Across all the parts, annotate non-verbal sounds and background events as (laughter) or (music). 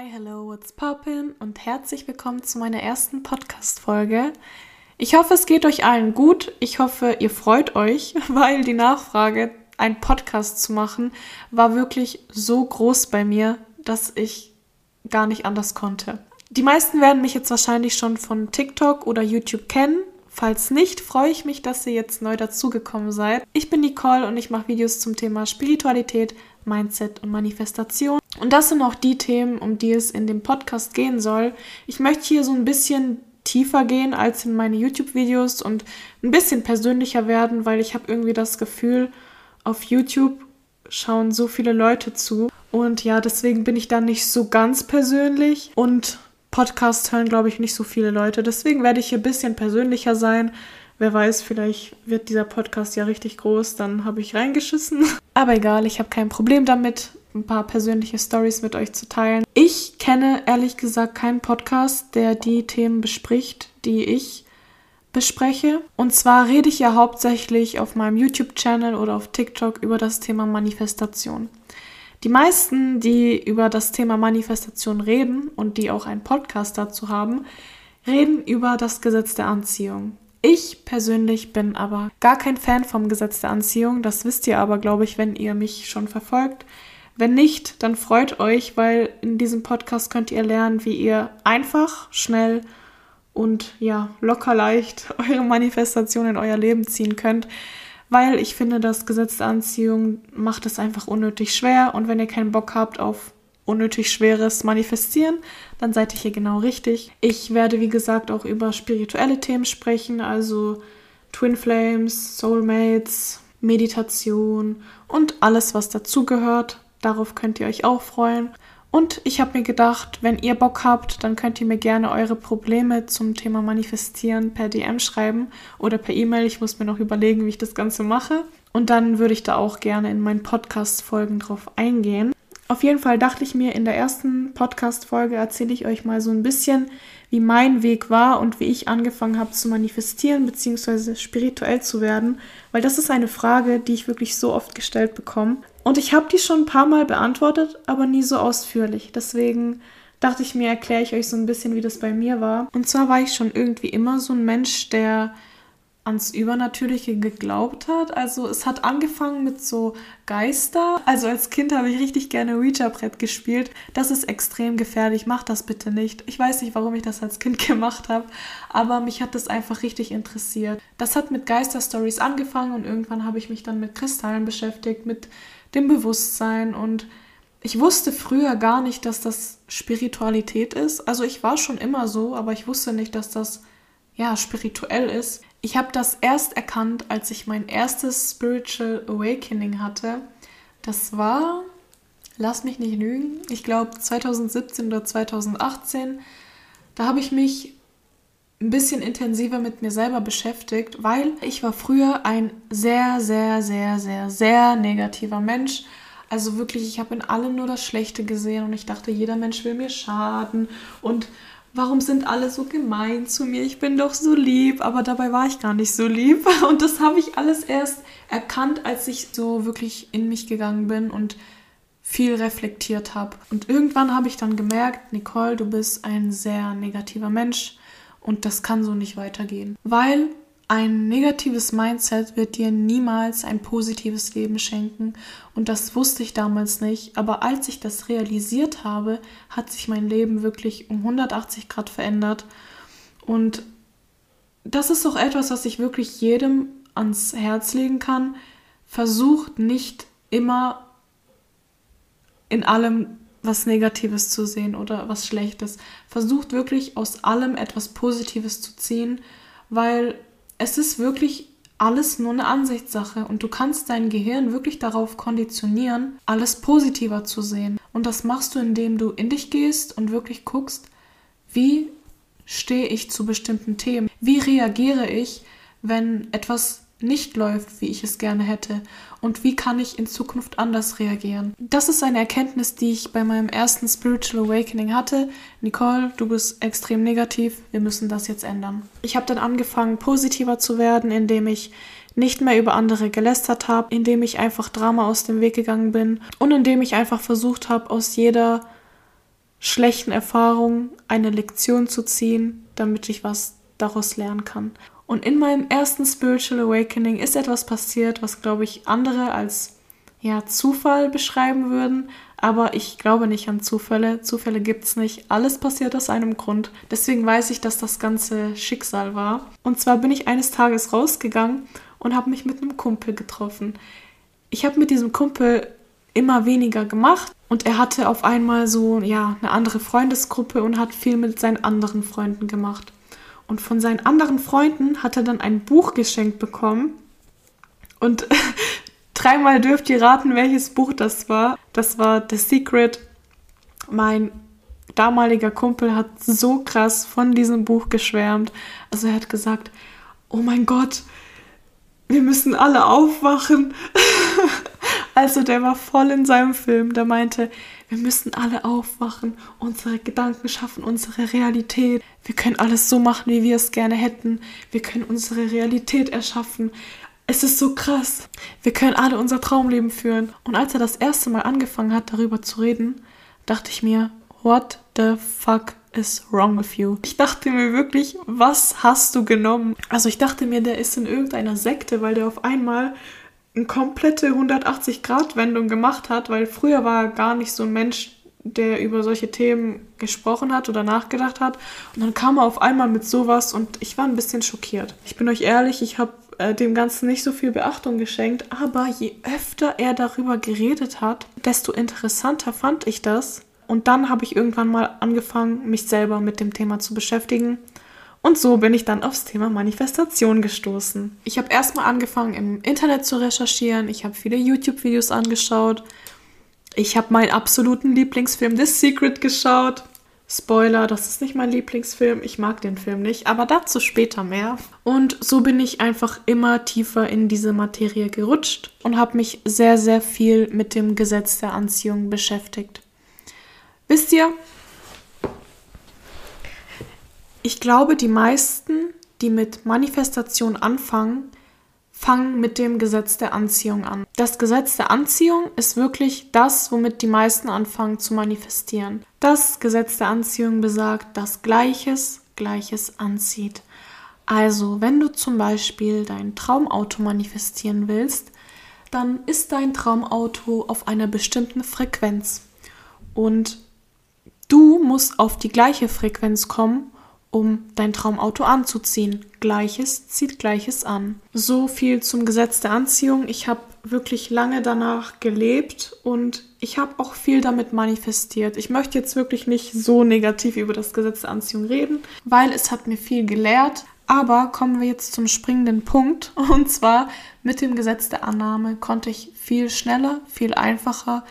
Hi, hello, what's poppin? Und herzlich willkommen zu meiner ersten Podcast-Folge. Ich hoffe, es geht euch allen gut. Ich hoffe, ihr freut euch, (laughs) weil die Nachfrage, einen Podcast zu machen, war wirklich so groß bei mir, dass ich gar nicht anders konnte. Die meisten werden mich jetzt wahrscheinlich schon von TikTok oder YouTube kennen. Falls nicht, freue ich mich, dass ihr jetzt neu dazugekommen seid. Ich bin Nicole und ich mache Videos zum Thema Spiritualität, Mindset und Manifestation. Und das sind auch die Themen, um die es in dem Podcast gehen soll. Ich möchte hier so ein bisschen tiefer gehen als in meine YouTube-Videos und ein bisschen persönlicher werden, weil ich habe irgendwie das Gefühl, auf YouTube schauen so viele Leute zu. Und ja, deswegen bin ich da nicht so ganz persönlich. Und Podcast hören, glaube ich, nicht so viele Leute. Deswegen werde ich hier ein bisschen persönlicher sein. Wer weiß, vielleicht wird dieser Podcast ja richtig groß, dann habe ich reingeschissen. (laughs) Aber egal, ich habe kein Problem damit, ein paar persönliche Stories mit euch zu teilen. Ich kenne ehrlich gesagt keinen Podcast, der die Themen bespricht, die ich bespreche. Und zwar rede ich ja hauptsächlich auf meinem YouTube-Channel oder auf TikTok über das Thema Manifestation. Die meisten, die über das Thema Manifestation reden und die auch einen Podcast dazu haben, reden über das Gesetz der Anziehung. Ich persönlich bin aber gar kein Fan vom Gesetz der Anziehung. Das wisst ihr aber, glaube ich, wenn ihr mich schon verfolgt. Wenn nicht, dann freut euch, weil in diesem Podcast könnt ihr lernen, wie ihr einfach, schnell und ja, locker leicht (laughs) eure Manifestation in euer Leben ziehen könnt. Weil ich finde, das Gesetz der Anziehung macht es einfach unnötig schwer. Und wenn ihr keinen Bock habt auf unnötig schweres Manifestieren, dann seid ihr hier genau richtig. Ich werde, wie gesagt, auch über spirituelle Themen sprechen, also Twin Flames, Soulmates, Meditation und alles, was dazugehört. Darauf könnt ihr euch auch freuen. Und ich habe mir gedacht, wenn ihr Bock habt, dann könnt ihr mir gerne eure Probleme zum Thema Manifestieren per DM schreiben oder per E-Mail. Ich muss mir noch überlegen, wie ich das Ganze mache. Und dann würde ich da auch gerne in meinen Podcast-Folgen drauf eingehen. Auf jeden Fall dachte ich mir, in der ersten Podcast-Folge erzähle ich euch mal so ein bisschen, wie mein Weg war und wie ich angefangen habe zu manifestieren bzw. spirituell zu werden, weil das ist eine Frage, die ich wirklich so oft gestellt bekomme. Und ich habe die schon ein paar Mal beantwortet, aber nie so ausführlich. Deswegen dachte ich mir, erkläre ich euch so ein bisschen, wie das bei mir war. Und zwar war ich schon irgendwie immer so ein Mensch, der ans Übernatürliche geglaubt hat. Also es hat angefangen mit so Geister. Also als Kind habe ich richtig gerne Ouija-Brett gespielt. Das ist extrem gefährlich. Mach das bitte nicht. Ich weiß nicht, warum ich das als Kind (laughs) gemacht habe, aber mich hat das einfach richtig interessiert. Das hat mit Geister-Stories angefangen und irgendwann habe ich mich dann mit Kristallen beschäftigt, mit dem Bewusstsein und ich wusste früher gar nicht, dass das Spiritualität ist. Also ich war schon immer so, aber ich wusste nicht, dass das ja spirituell ist. Ich habe das erst erkannt, als ich mein erstes Spiritual Awakening hatte. Das war, lass mich nicht lügen, ich glaube 2017 oder 2018. Da habe ich mich ein bisschen intensiver mit mir selber beschäftigt, weil ich war früher ein sehr, sehr, sehr, sehr, sehr negativer Mensch. Also wirklich, ich habe in allem nur das Schlechte gesehen und ich dachte, jeder Mensch will mir schaden und warum sind alle so gemein zu mir? Ich bin doch so lieb, aber dabei war ich gar nicht so lieb. (laughs) Und das habe ich alles erst erkannt, als ich so wirklich in mich gegangen bin und viel reflektiert habe. Und irgendwann habe ich dann gemerkt, Nicole, du bist ein sehr negativer Mensch und das kann so nicht weitergehen. Weil ein negatives Mindset wird dir niemals ein positives Leben schenken und das wusste ich damals nicht, aber als ich das realisiert habe, hat sich mein Leben wirklich um 180 Grad verändert und das ist doch etwas, was ich wirklich jedem ans Herz legen kann. Versucht nicht immer in allem was Negatives zu sehen oder was Schlechtes. Versucht wirklich aus allem etwas Positives zu ziehen, weil es ist wirklich alles nur eine Ansichtssache und du kannst dein Gehirn wirklich darauf konditionieren, alles positiver zu sehen. Und das machst du, indem du in dich gehst und wirklich guckst, wie stehe ich zu bestimmten Themen? Wie reagiere ich, wenn etwas nicht läuft, wie ich es gerne hätte? Und wie kann ich in Zukunft anders reagieren? Das ist eine Erkenntnis, die ich bei meinem ersten Spiritual Awakening hatte. Nicole, du bist extrem negativ, wir müssen das jetzt ändern. Ich habe dann angefangen, positiver zu werden, indem ich nicht mehr über andere gelästert habe, indem ich einfach Drama aus dem Weg gegangen bin und indem ich einfach versucht habe, aus jeder schlechten Erfahrungen eine Lektion zu ziehen, damit ich was daraus lernen kann. Und in meinem ersten Spiritual Awakening ist etwas passiert, was, glaube ich, andere als ja, Zufall beschreiben würden. Aber ich glaube nicht an Zufälle. Zufälle gibt es nicht. Alles passiert aus einem Grund. Deswegen weiß ich, dass das ganze Schicksal war. Und zwar bin ich eines Tages rausgegangen und habe mich mit einem Kumpel getroffen. Ich habe mit diesem Kumpel immer weniger gemacht und er hatte auf einmal so ja eine andere Freundesgruppe und hat viel mit seinen anderen Freunden gemacht. Und von seinen anderen Freunden hat er dann ein Buch geschenkt bekommen. Und (laughs) dreimal dürft ihr raten, welches Buch das war. Das war The Secret. Mein damaliger Kumpel hat so krass von diesem Buch geschwärmt. Also er hat gesagt, oh mein Gott, wir müssen alle aufwachen. (laughs) also der war voll in seinem Film. Der meinte, wir müssen alle aufwachen. Unsere Gedanken schaffen unsere Realität. Wir können alles so machen, wie wir es gerne hätten. Wir können unsere Realität erschaffen. Es ist so krass. Wir können alle unser Traumleben führen. Und als er das erste Mal angefangen hat, darüber zu reden, dachte ich mir, what the fuck is wrong with you? Ich dachte mir wirklich, was hast du genommen? Also ich dachte mir, der ist in irgendeiner Sekte, weil der auf einmal eine komplette 180-Grad-Wendung gemacht hat, weil früher war er gar nicht so ein Mensch, der über solche Themen gesprochen hat oder nachgedacht hat. Und dann kam er auf einmal mit sowas und ich war ein bisschen schockiert. Ich bin euch ehrlich, ich habe äh, dem Ganzen nicht so viel Beachtung geschenkt, aber je öfter er darüber geredet hat, desto interessanter fand ich das. Und dann habe ich irgendwann mal angefangen, mich selber mit dem Thema zu beschäftigen. Und so bin ich dann aufs Thema Manifestation gestoßen. Ich habe erstmal angefangen, im Internet zu recherchieren. Ich habe viele YouTube-Videos angeschaut. Ich habe meinen absoluten Lieblingsfilm The Secret geschaut. Spoiler, das ist nicht mein Lieblingsfilm. Ich mag den Film nicht, aber dazu später mehr. Und so bin ich einfach immer tiefer in diese Materie gerutscht und habe mich sehr, sehr viel mit dem Gesetz der Anziehung beschäftigt. Wisst ihr, ich glaube, die meisten, die mit Manifestation anfangen, fangen mit dem Gesetz der Anziehung an. Das Gesetz der Anziehung ist wirklich das, womit die meisten anfangen zu manifestieren. Das Gesetz der Anziehung besagt, dass Gleiches Gleiches anzieht. Also, wenn du zum Beispiel dein Traumauto manifestieren willst, dann ist dein Traumauto auf einer bestimmten Frequenz. Und Du musst auf die gleiche Frequenz kommen, um dein Traumauto anzuziehen. Gleiches zieht Gleiches an. So viel zum Gesetz der Anziehung. Ich habe wirklich lange danach gelebt und ich habe auch viel damit manifestiert. Ich möchte jetzt wirklich nicht so negativ über das Gesetz der Anziehung reden, weil es hat mir viel gelehrt. Aber kommen wir jetzt zum springenden Punkt. (laughs) Und zwar mit dem Gesetz der Annahme konnte ich viel schneller, viel einfacher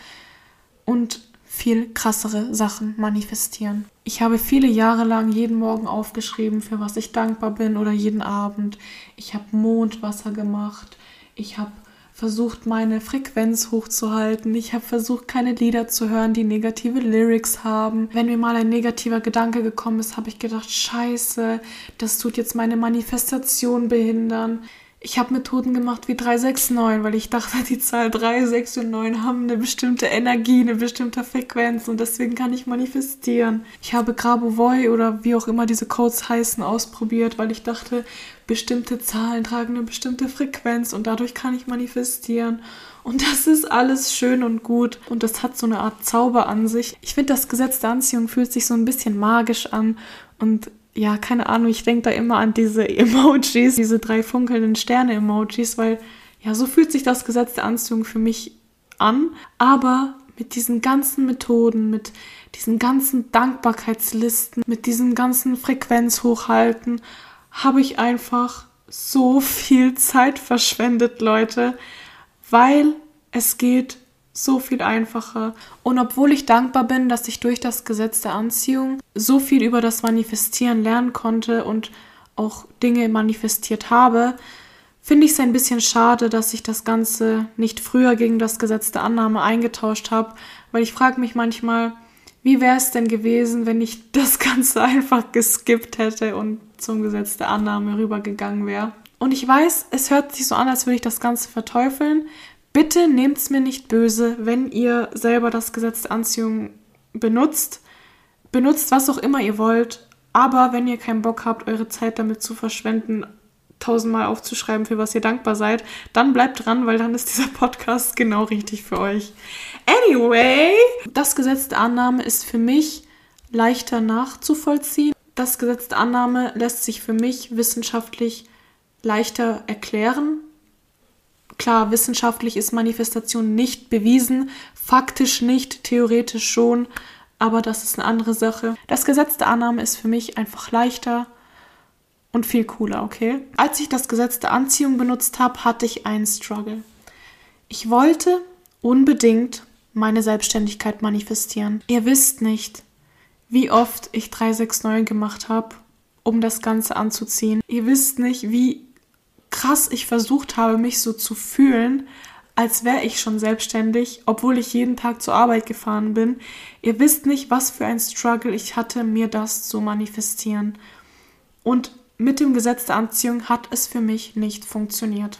und viel krassere Sachen manifestieren. Ich habe viele Jahre lang jeden Morgen aufgeschrieben, für was ich dankbar bin oder jeden Abend. Ich habe Mondwasser gemacht. Ich habe versucht, meine Frequenz hochzuhalten. Ich habe versucht, keine Lieder zu hören, die negative Lyrics haben. Wenn mir mal ein negativer Gedanke gekommen ist, habe ich gedacht, scheiße, das tut jetzt meine Manifestation behindern. Ich habe Methoden gemacht wie 369, weil ich dachte, die Zahl 3, 6 und 9 haben eine bestimmte Energie, eine bestimmte Frequenz und deswegen kann ich manifestieren. Ich habe Grabovoi oder wie auch immer diese Codes heißen ausprobiert, weil ich dachte, bestimmte Zahlen tragen eine bestimmte Frequenz und dadurch kann ich manifestieren. Und das ist alles schön und gut und das hat so eine Art Zauber an sich. Ich finde, das Gesetz der Anziehung fühlt sich so ein bisschen magisch an und ja, keine Ahnung, ich denke da immer an diese (laughs) Emojis, diese drei funkelnden Sterne-Emojis, weil ja, so fühlt sich das Gesetz der Anziehung für mich an. Aber mit diesen ganzen Methoden, mit diesen ganzen Dankbarkeitslisten, mit diesem ganzen Frequenzhochhalten, habe ich einfach so viel Zeit verschwendet, Leute, weil es geht so viel einfacher. Und obwohl ich dankbar bin, dass ich durch das Gesetz der Anziehung so viel über das Manifestieren lernen konnte und auch Dinge manifestiert habe, finde ich es ein bisschen schade, dass ich das Ganze nicht früher gegen das Gesetz der Annahme eingetauscht habe, weil ich frage mich manchmal, wie wäre es denn gewesen, wenn ich (laughs) das Ganze einfach geskippt hätte und zum Gesetz der Annahme rübergegangen wäre. Und ich weiß, es hört sich so an, als würde ich das Ganze verteufeln, Bitte nehmt es mir nicht böse, wenn ihr selber das Gesetz der Anziehung benutzt. benutzt was auch immer ihr wollt, aber wenn ihr keinen Bock habt, eure Zeit damit zu verschwenden, tausendmal aufzuschreiben, für was ihr dankbar seid, dann bleibt dran, weil dann ist dieser Podcast genau richtig für euch. Anyway, das Gesetz der Annahme ist für mich leichter nachzuvollziehen. Das Gesetz der Annahme lässt sich für mich wissenschaftlich leichter erklären. Klar, wissenschaftlich ist Manifestation nicht bewiesen, faktisch nicht, theoretisch schon, aber das ist eine andere Sache. Das Gesetz der Annahme ist für mich einfach leichter und viel cooler, okay? Als ich das Gesetz der Anziehung benutzt habe, hatte ich einen Struggle. Ich wollte unbedingt meine Selbstständigkeit manifestieren. Ihr wisst nicht, wie oft ich 369 gemacht habe, um das Ganze anzuziehen. Ihr wisst nicht, wie krass ich versucht habe, mich so zu fühlen, als wäre ich schon selbstständig, obwohl ich jeden Tag zur Arbeit gefahren bin. Ihr wisst nicht, was für ein Struggle ich hatte, mir das zu manifestieren. Und mit dem Gesetz der Anziehung hat es für mich nicht funktioniert.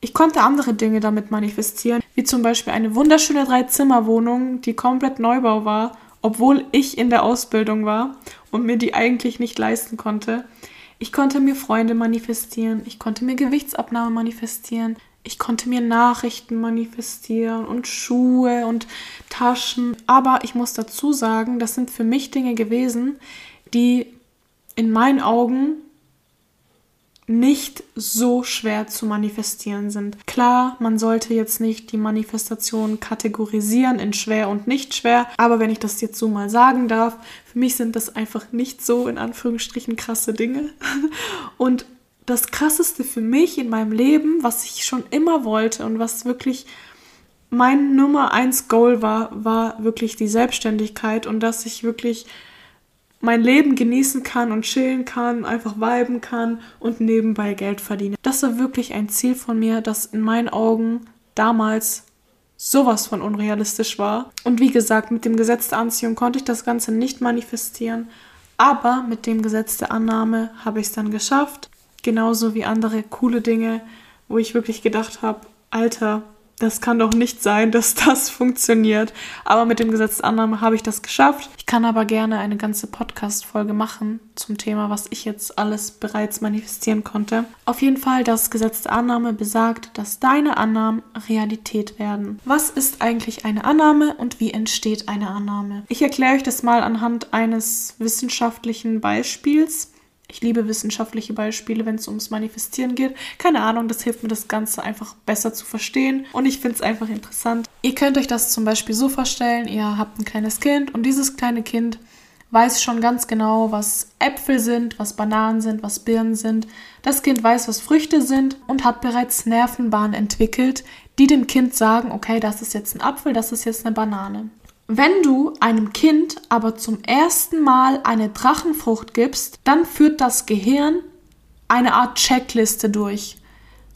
Ich konnte andere Dinge damit manifestieren, wie zum Beispiel eine wunderschöne Dreizimmerwohnung, die komplett Neubau war, obwohl ich in der Ausbildung war und mir die eigentlich nicht leisten konnte. Ich konnte mir Freunde manifestieren, ich konnte mir Gewichtsabnahme manifestieren, ich konnte mir Nachrichten manifestieren und Schuhe und Taschen. Aber ich muss dazu sagen, das sind für mich Dinge gewesen, die in meinen Augen nicht so schwer zu manifestieren sind. Klar, man sollte jetzt nicht die Manifestation kategorisieren in schwer und nicht schwer, aber wenn ich das jetzt so mal sagen darf, für mich sind das einfach nicht so in Anführungsstrichen krasse Dinge. (laughs) Und das krasseste für mich in meinem Leben, was ich schon immer wollte und was wirklich mein Nummer eins Goal war, war wirklich die Selbstständigkeit und dass ich wirklich mein Leben genießen kann und chillen kann, einfach viben kann und nebenbei Geld verdiene. Das war wirklich ein Ziel von mir, das in meinen Augen damals sowas von unrealistisch war. Und wie gesagt, mit dem Gesetz der Anziehung konnte ich das Ganze nicht manifestieren, aber mit dem Gesetz der Annahme habe ich es dann geschafft genauso wie andere coole Dinge, wo ich wirklich gedacht habe, Alter, das kann doch nicht sein, dass das funktioniert. Aber mit dem Gesetz Annahme habe ich das geschafft. Ich kann aber gerne eine ganze Podcast-Folge machen zum Thema, was ich jetzt alles bereits manifestieren konnte. Auf jeden Fall, das Gesetz der Annahme besagt, dass deine Annahmen Realität werden. Was ist eigentlich eine Annahme und wie entsteht eine Annahme? Ich erkläre euch das mal anhand eines wissenschaftlichen Beispiels. Ich liebe wissenschaftliche Beispiele, wenn es ums Manifestieren geht. Keine Ahnung, das hilft mir, das Ganze einfach besser zu verstehen. Und ich finde es einfach interessant. Ihr könnt euch das zum Beispiel so vorstellen, ihr habt ein kleines Kind und dieses kleine Kind weiß schon ganz genau, was Äpfel sind, was Bananen sind, was Birnen sind. Das Kind weiß, was Früchte sind und hat bereits Nervenbahnen entwickelt, die dem Kind sagen, okay, das ist jetzt ein Apfel, das ist jetzt eine Banane. Wenn du einem Kind aber zum ersten Mal eine Drachenfrucht gibst, dann führt das Gehirn eine Art Checkliste durch.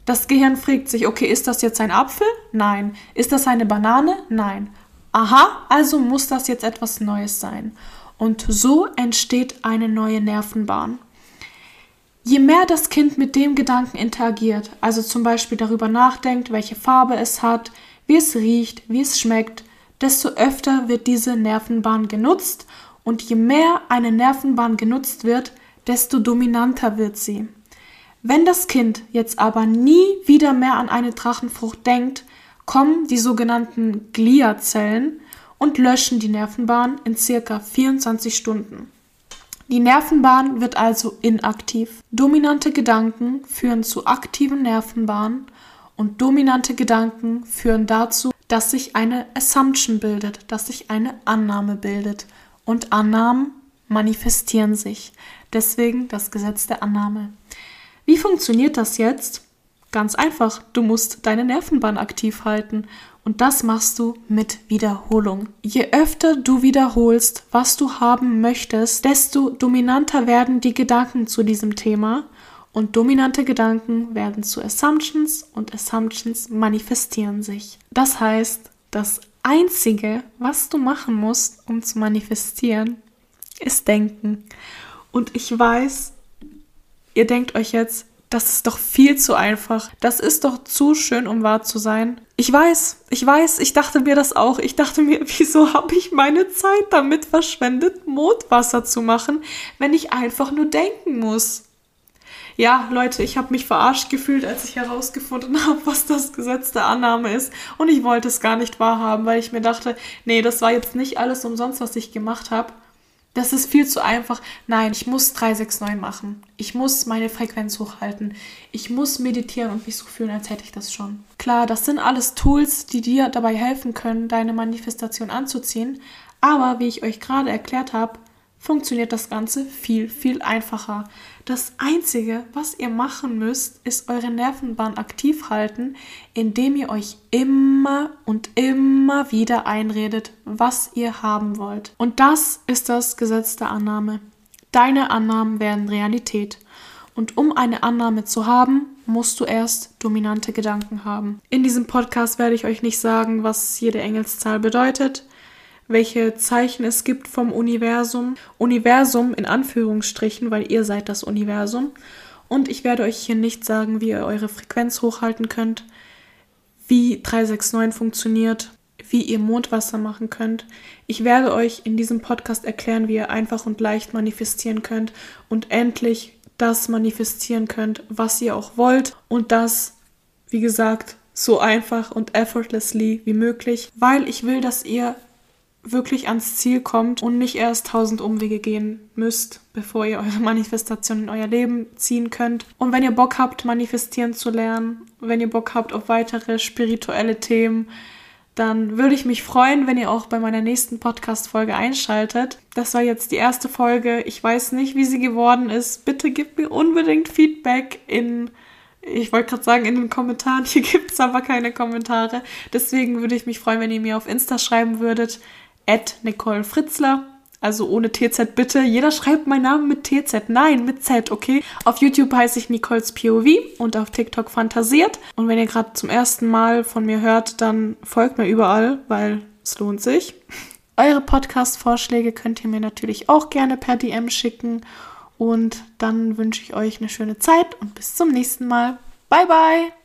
Das Gehirn fragt sich, okay, ist das jetzt ein Apfel? Nein. Ist das eine Banane? Nein. Aha, also muss das jetzt etwas Neues sein. Und so entsteht eine neue Nervenbahn. Je mehr das Kind mit dem Gedanken interagiert, also zum Beispiel darüber nachdenkt, welche Farbe es hat, wie es riecht, wie es schmeckt, desto öfter wird diese Nervenbahn genutzt und je mehr eine Nervenbahn genutzt wird, desto dominanter wird sie. Wenn das Kind jetzt aber nie wieder mehr an eine Drachenfrucht denkt, kommen die sogenannten Gliazellen und löschen die Nervenbahn in circa 24 Stunden. Die Nervenbahn wird also inaktiv. Dominante Gedanken führen zu aktiven Nervenbahnen und dominante Gedanken führen dazu, dass sich eine Assumption bildet, dass sich eine Annahme bildet. Und Annahmen manifestieren sich. Deswegen das Gesetz der Annahme. Wie funktioniert das jetzt? Ganz einfach, du musst deine Nervenbahn aktiv halten und das machst du mit Wiederholung. Je öfter du wiederholst, was du haben möchtest, desto dominanter werden die Gedanken zu diesem Thema und dominante Gedanken werden zu Assumptions und Assumptions manifestieren sich. Das heißt, das Einzige, was du machen musst, um zu manifestieren, ist denken. Und ich weiß, ihr denkt euch jetzt, Das ist doch viel zu einfach. Das ist doch zu schön, um wahr zu sein. Ich weiß, ich weiß, ich dachte mir das auch. Ich dachte mir, (laughs) wieso habe ich meine Zeit damit verschwendet, Mondwasser zu machen, wenn ich einfach nur denken muss? Ja, Leute, ich habe mich verarscht gefühlt, als ich herausgefunden (laughs) habe, was das Gesetz der Annahme ist. Und ich wollte es gar nicht wahrhaben, weil ich mir dachte, nee, das war jetzt nicht alles umsonst, was ich gemacht habe. Das ist viel zu einfach. Nein, ich muss 369 machen. Ich muss meine Frequenz hochhalten. Ich muss meditieren und mich so fühlen, als hätte ich das schon. Klar, das sind alles Tools, die dir dabei helfen können, deine Manifestation anzuziehen. Aber wie ich euch gerade erklärt habe, funktioniert das Ganze viel, viel einfacher. Das Einzige, was ihr machen müsst, ist eure Nervenbahn aktiv halten, indem ihr euch immer und immer wieder einredet, was ihr haben wollt. Und das ist das Gesetz der Annahme. Deine Annahmen werden Realität. Und um eine Annahme zu haben, musst du erst dominante Gedanken haben. In diesem Podcast werde ich euch nicht sagen, was jede Engelszahl bedeutet welche Zeichen es gibt vom Universum. Universum in Anführungsstrichen, weil ihr seid das Universum. Und ich werde euch hier nicht sagen, wie ihr eure Frequenz hochhalten könnt, wie 369 funktioniert, wie ihr Mondwasser machen könnt. Ich werde euch in diesem Podcast erklären, wie ihr einfach und leicht manifestieren könnt und endlich das manifestieren könnt, was ihr auch wollt und das, wie gesagt, so einfach und effortlessly wie möglich, weil ich will, dass ihr wirklich ans Ziel kommt und nicht erst tausend Umwege gehen müsst, bevor ihr eure (laughs) Manifestation in euer Leben ziehen könnt. Und wenn ihr Bock habt, manifestieren zu lernen, wenn ihr Bock habt auf weitere spirituelle Themen, dann würde ich mich freuen, wenn ihr auch bei meiner nächsten Podcast-Folge einschaltet. Das war jetzt die erste Folge. Ich weiß nicht, wie sie geworden ist. Bitte gebt mir unbedingt Feedback in ich wollte gerade sagen, in den Kommentaren. (laughs) Hier gibt es aber keine Kommentare. Deswegen würde ich mich freuen, wenn ihr mir auf Insta schreiben würdet, at Nicole Fritzler. Also ohne TZ bitte. Jeder schreibt meinen Namen mit TZ. Nein, mit Z, okay? Auf YouTube heiße ich Nicoles POV und auf TikTok fantasiert. Und wenn ihr gerade zum ersten Mal von mir hört, dann folgt mir überall, weil es lohnt sich. Eure Podcast-Vorschläge könnt ihr mir natürlich auch gerne per DM schicken. Und dann wünsche ich euch eine schöne Zeit und bis zum nächsten Mal. Bye, bye!